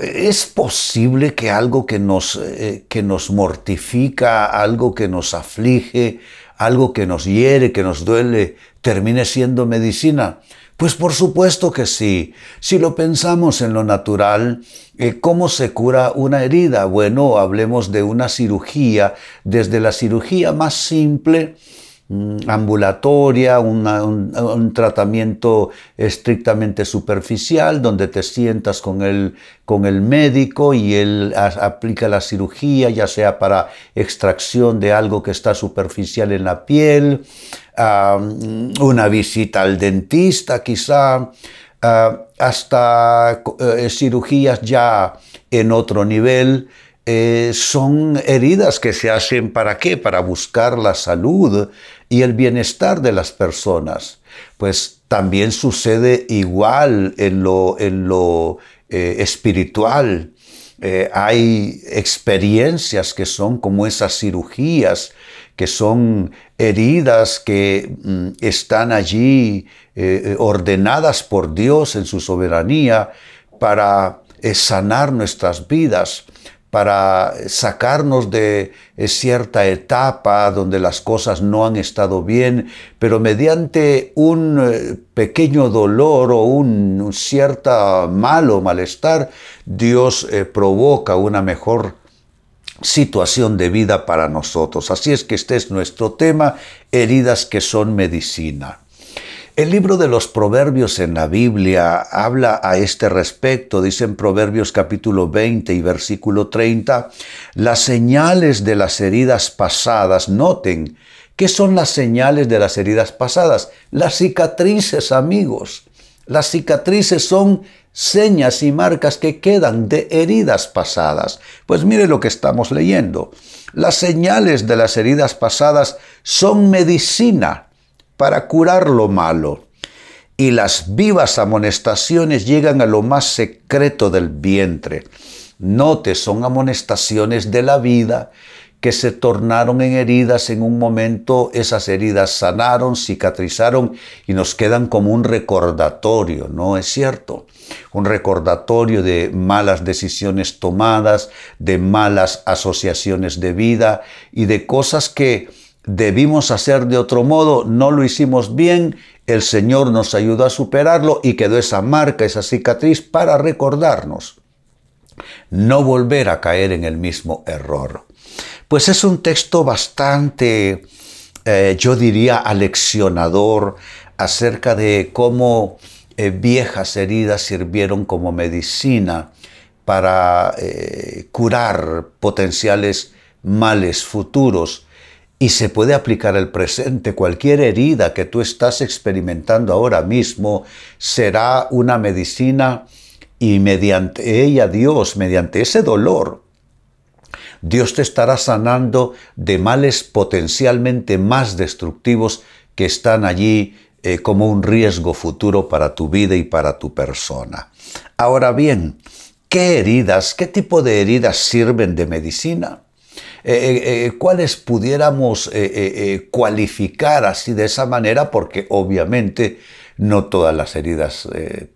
¿Es posible que algo que nos, eh, que nos mortifica, algo que nos aflige, algo que nos hiere, que nos duele, termine siendo medicina? Pues por supuesto que sí. Si lo pensamos en lo natural, eh, ¿cómo se cura una herida? Bueno, hablemos de una cirugía, desde la cirugía más simple, Mm, ambulatoria, un, tratamiento estrictamente superficial, donde te sientas con el, con el médico y él aplica la cirugía, ya sea para extracción de algo que está superficial en la piel, una visita al dentista quizá, hasta eh, cirugías ya en otro nivel, eh, son heridas que se hacen para qué? Para buscar la salud y el bienestar de las personas. Pues también sucede igual en lo, en lo eh, espiritual. Eh, hay experiencias que son como esas cirugías, que son heridas que mm, están allí ordenadas por Dios en su soberanía para sanar nuestras vidas para sacarnos de eh, cierta etapa donde las cosas no han estado bien, pero mediante un eh, pequeño dolor o un, cierto malo malestar, Dios eh, provoca una mejor situación de vida para nosotros. Así es que este es nuestro tema, heridas que son medicina. El libro de los Proverbios en la Biblia habla a este respecto, dice en Proverbios capítulo 20 y versículo 30, las señales de las heridas pasadas, noten, ¿qué son las señales de las heridas pasadas? Las cicatrices, amigos. Las cicatrices son señas y marcas que quedan de heridas pasadas. Pues mire lo que estamos leyendo. Las señales de las heridas pasadas son medicina para curar lo malo. Y las vivas amonestaciones llegan a lo más secreto del vientre. Note, son amonestaciones de la vida que se tornaron en heridas en un momento, esas heridas sanaron, cicatrizaron y nos quedan como un recordatorio, ¿no es cierto? Un recordatorio de malas decisiones tomadas, de malas asociaciones de vida y de cosas que debimos hacer de otro modo, no lo hicimos bien, el Señor nos ayudó a superarlo y quedó esa marca, esa cicatriz para recordarnos no volver a caer en el mismo error. Pues es un texto bastante, eh, yo diría, aleccionador acerca de cómo eh, viejas heridas sirvieron como medicina para eh, curar potenciales males futuros y se puede aplicar al presente. Cualquier herida que tú estás experimentando ahora mismo será una medicina y mediante ella Dios, mediante ese dolor, Dios te estará sanando de males potencialmente más destructivos que están allí eh, como un riesgo futuro para tu vida y para tu persona. Ahora bien, ¿qué heridas, qué tipo de heridas sirven de medicina? Eh, eh, eh, cuáles pudiéramos cualificar así de esa manera, porque obviamente no todas las heridas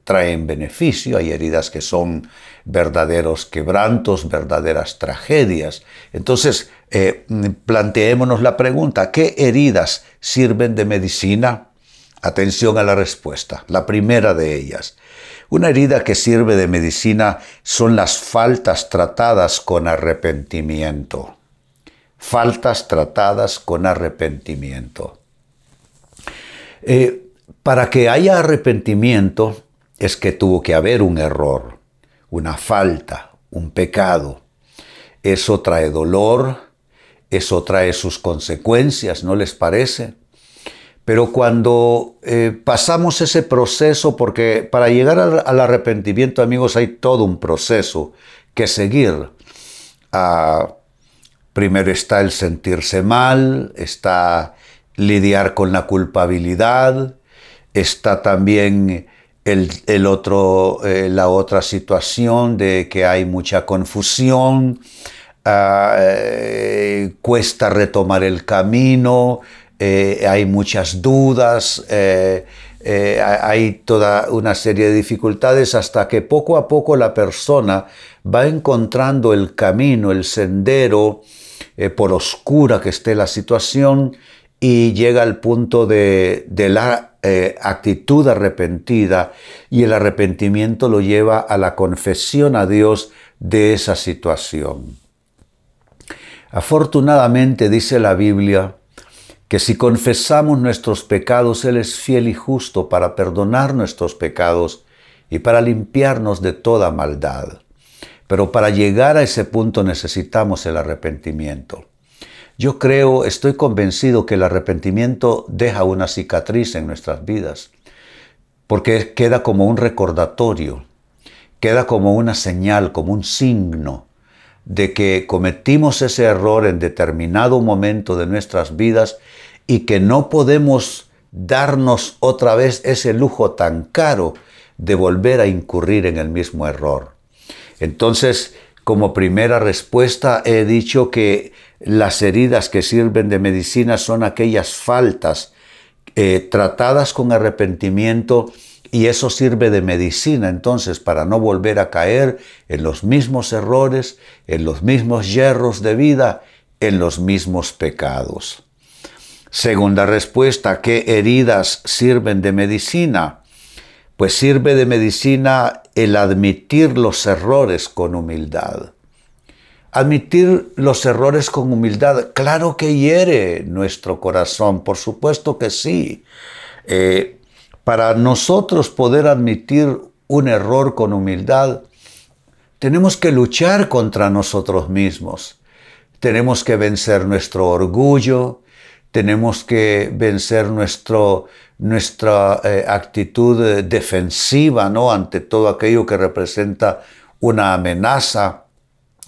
traen beneficio, hay heridas que son verdaderos quebrantos, verdaderas tragedias. Entonces, planteémonos la pregunta, ¿qué heridas sirven de medicina? Atención a la respuesta. La primera de ellas. Una herida que sirve de medicina son las faltas tratadas con arrepentimiento faltas tratadas con arrepentimiento. Eh, para que haya arrepentimiento es que tuvo que haber un error, una falta, un pecado. Eso trae dolor, eso trae sus consecuencias, ¿no les parece? Pero cuando eh, pasamos ese proceso, porque para llegar al, arrepentimiento, amigos, hay todo un proceso que seguir. Primero está el sentirse mal, está lidiar con la culpabilidad, está también el, otro, eh, la otra situación de que hay mucha confusión, ah, eh, cuesta retomar el camino, eh, hay muchas dudas, hay toda una serie de dificultades hasta que poco a poco la persona va encontrando el camino, el sendero, por oscura que esté la situación, y llega al punto de, la eh, actitud arrepentida y el arrepentimiento lo lleva a la confesión a Dios de esa situación. Afortunadamente dice la Biblia que si confesamos nuestros pecados, Él es fiel y justo para perdonar nuestros pecados y para limpiarnos de toda maldad. Pero para llegar a ese punto necesitamos el arrepentimiento. Yo creo, estoy convencido que el arrepentimiento deja una cicatriz en nuestras vidas, porque queda como un recordatorio, queda como una señal, como un signo de que cometimos ese error en determinado momento de nuestras vidas y que no podemos darnos otra vez ese lujo tan caro de volver a incurrir en el mismo error. Entonces, como primera respuesta he dicho que las heridas que sirven de medicina son aquellas faltas eh, tratadas con arrepentimiento y eso sirve de medicina entonces para no volver a caer en los mismos errores, en los mismos hierros de vida, en los mismos pecados. Segunda respuesta, ¿qué heridas sirven de medicina? Pues sirve de medicina el admitir los errores con humildad. Admitir los errores con humildad, claro que hiere nuestro corazón, por supuesto que sí. Eh, para nosotros poder admitir un error con humildad, tenemos que luchar contra nosotros mismos. Tenemos que vencer nuestro orgullo, tenemos que vencer nuestro, nuestra eh, actitud defensiva ¿no? ante todo aquello que representa una amenaza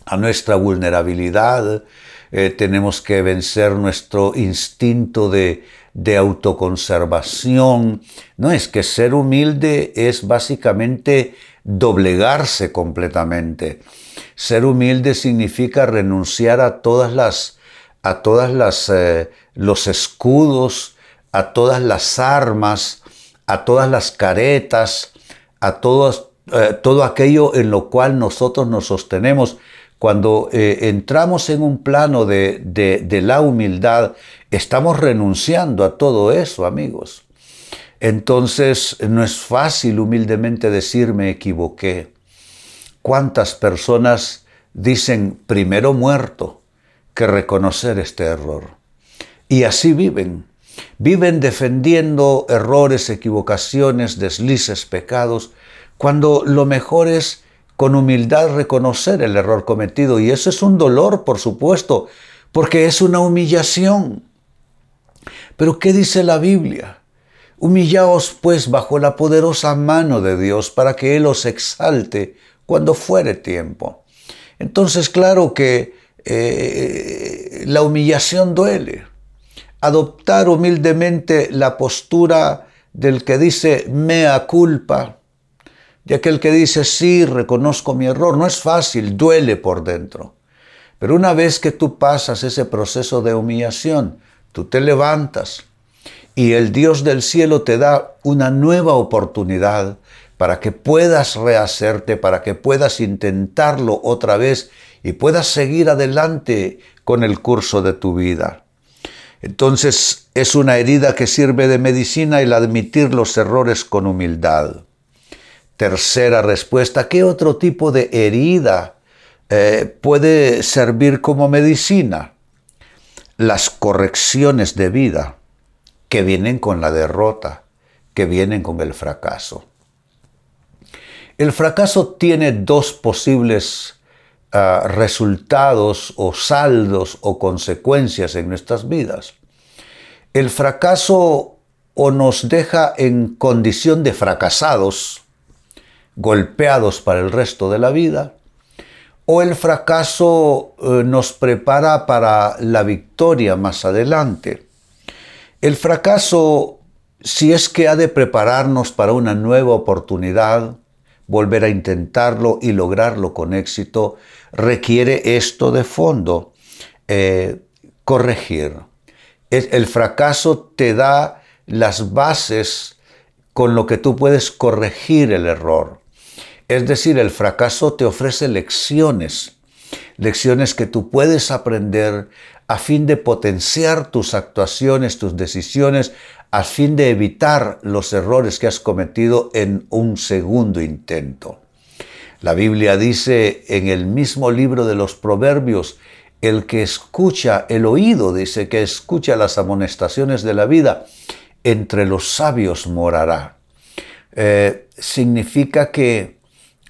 a nuestra vulnerabilidad, eh, tenemos que vencer nuestro instinto de, de autoconservación. No es que ser humilde es básicamente doblegarse completamente. Ser humilde significa renunciar a todas las, a todas las, eh, los escudos, a todas las armas, a todas las caretas, a eh, todo aquello en lo cual nosotros nos sostenemos cuando eh, entramos en un plano de, de, la humildad, estamos renunciando a todo eso, amigos. Entonces, no es fácil humildemente decir me equivoqué. ¿Cuántas personas dicen primero muerto que reconocer este error? Y así viven. Viven defendiendo errores, equivocaciones, deslices, pecados, cuando lo mejor es con humildad reconocer el error cometido. Y eso es un dolor, por supuesto, porque es una humillación. Pero ¿qué dice la Biblia? Humillaos pues bajo la poderosa mano de Dios para que Él os exalte cuando fuere tiempo. Entonces, claro que eh, la humillación duele. Adoptar humildemente la postura del que dice mea culpa, de aquel que dice, sí, reconozco mi error. No es fácil, duele por dentro. Pero una vez que tú pasas ese proceso de humillación, tú te levantas y el Dios del cielo te da una nueva oportunidad para que puedas rehacerte, para que puedas intentarlo otra vez y puedas seguir adelante con el curso de tu vida. Entonces es una herida que sirve de medicina el admitir los errores con humildad. Tercera respuesta, ¿qué otro tipo de herida eh, puede servir como medicina? Las correcciones de vida que vienen con la derrota, que vienen con el fracaso. El fracaso tiene dos posibles ah, resultados o saldos o consecuencias en nuestras vidas. El fracaso o nos deja en condición de fracasados, golpeados para el resto de la vida, o el fracaso eh, nos prepara para la victoria más adelante. El fracaso, si es que ha de prepararnos para una nueva oportunidad, volver a intentarlo y lograrlo con éxito, requiere esto de fondo, eh, corregir. El fracaso te da las bases con lo que tú puedes corregir el error. Es decir, el fracaso te ofrece lecciones, lecciones que tú puedes aprender a fin de potenciar tus actuaciones, tus decisiones, a fin de evitar los errores que has cometido en un segundo intento. La Biblia dice en el mismo libro de los Proverbios, el que escucha, el oído dice que escucha las amonestaciones de la vida, entre los sabios morará. Eh, significa que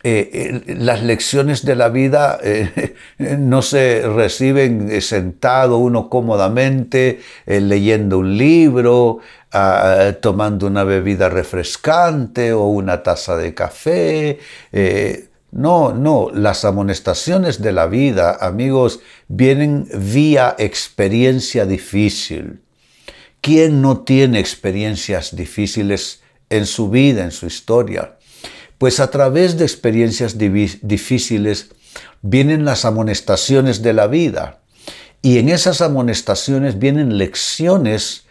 eh, las lecciones de la vida eh, no se reciben sentado uno cómodamente, leyendo un libro, ah, tomando una bebida refrescante o una taza de café. No, no, las amonestaciones de la vida, amigos, vienen vía experiencia difícil. ¿Quién no tiene experiencias difíciles en su vida, en su historia? Pues a través de experiencias difíciles vienen las amonestaciones de la vida. Y en esas amonestaciones vienen lecciones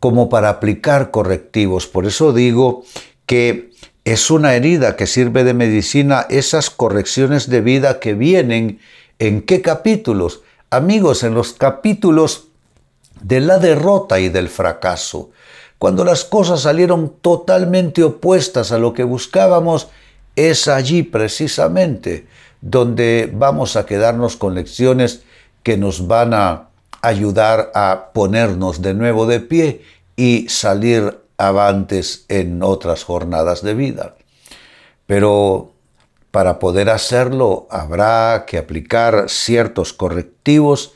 como para aplicar correctivos. Por eso digo que es una herida que sirve de medicina esas correcciones de vida que vienen en qué capítulos? Amigos, en los capítulos de la derrota y del fracaso. Cuando las cosas salieron totalmente opuestas a lo que buscábamos, es allí precisamente donde vamos a quedarnos con lecciones que nos van a ayudar a ponernos de nuevo de pie y salir avantes en otras jornadas de vida. Pero para poder hacerlo habrá que aplicar ciertos correctivos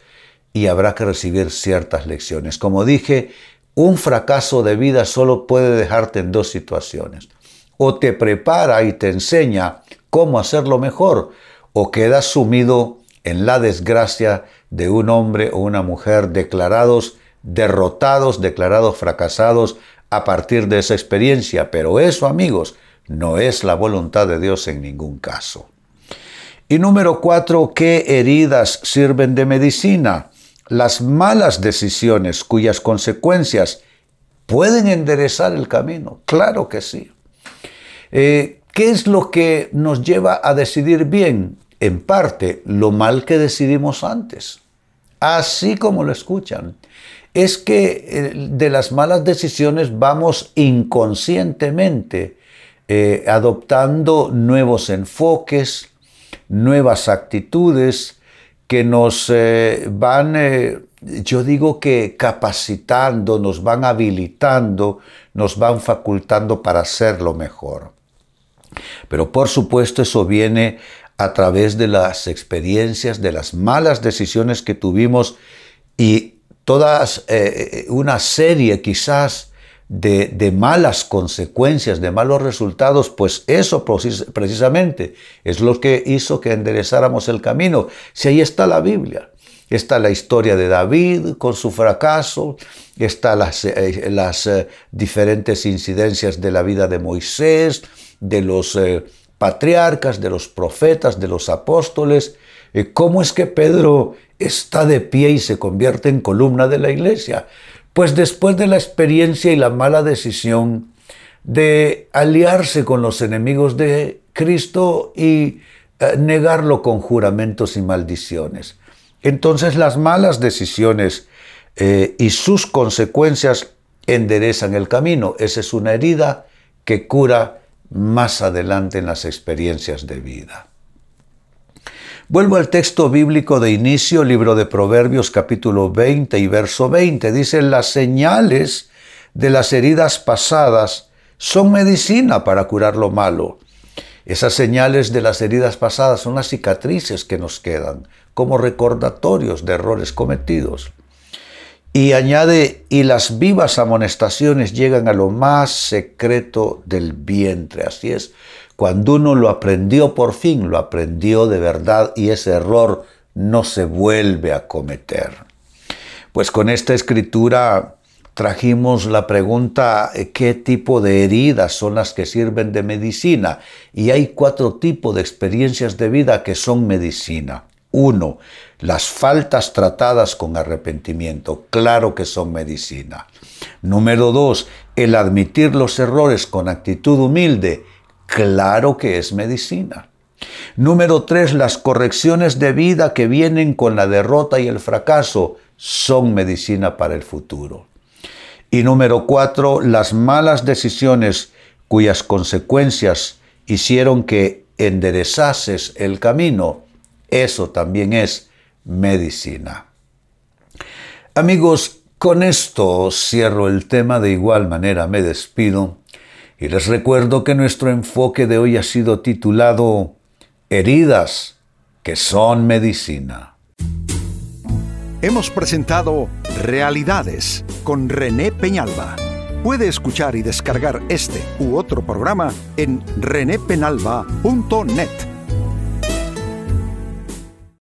y habrá que recibir ciertas lecciones. Como dije, un fracaso de vida solo puede dejarte en dos situaciones. O te prepara y te enseña cómo hacerlo mejor, o quedas sumido en la desgracia de un hombre o una mujer declarados derrotados, declarados fracasados, a partir de esa experiencia, pero eso, amigos, no es la voluntad de Dios en ningún caso. Y número cuatro, ¿qué heridas sirven de medicina? Las malas decisiones cuyas consecuencias pueden enderezar el camino. Claro que sí. Eh, ¿Qué es lo que nos lleva a decidir bien? En parte, lo mal que decidimos antes. Así como lo escuchan es que eh, de las malas decisiones vamos inconscientemente eh, adoptando nuevos enfoques, nuevas actitudes que nos eh, van, yo digo que capacitando, nos van habilitando, nos van facultando para hacerlo mejor. Pero por supuesto eso viene a través de las experiencias, de las malas decisiones que tuvimos y todas eh, una serie quizás de, malas consecuencias, de malos resultados, pues eso precisamente es lo que hizo que enderezáramos el camino. Si ahí está la Biblia, está la historia de David con su fracaso, está las, eh, las eh, diferentes incidencias de la vida de Moisés, de los patriarcas, de los profetas, de los apóstoles, ¿Cómo es que Pedro está de pie y se convierte en columna de la iglesia? Pues después de la experiencia y la mala decisión de aliarse con los enemigos de Cristo y eh, negarlo con juramentos y maldiciones. Entonces las malas decisiones eh, y sus consecuencias enderezan el camino. Esa es una herida que cura más adelante en las experiencias de vida. Vuelvo al texto bíblico de inicio, libro de Proverbios capítulo 20 y verso 20. Dice, las señales de las heridas pasadas son medicina para curar lo malo. Esas señales de las heridas pasadas son las cicatrices que nos quedan como recordatorios de errores cometidos. Y añade, y las vivas amonestaciones llegan a lo más secreto del vientre. Así es, Cuando uno lo aprendió por fin, lo aprendió de verdad y ese error no se vuelve a cometer. Pues con esta escritura trajimos la pregunta eh, qué tipo de heridas son las que sirven de medicina. Y hay cuatro tipos de experiencias de vida que son medicina. Uno, las faltas tratadas con arrepentimiento. Claro que son medicina. Número dos, el admitir los errores con actitud humilde. Claro que es medicina. Número tres, las correcciones de vida que vienen con la derrota y el fracaso son medicina para el futuro. Y número cuatro, las malas decisiones cuyas consecuencias hicieron que enderezases el camino, eso también es medicina. Amigos, con esto cierro el tema, de igual manera me despido y les recuerdo que nuestro enfoque de hoy ha sido titulado Heridas que son medicina. Hemos presentado Realidades con René Peñalba. Puede escuchar y descargar este u otro programa en renépenalba.net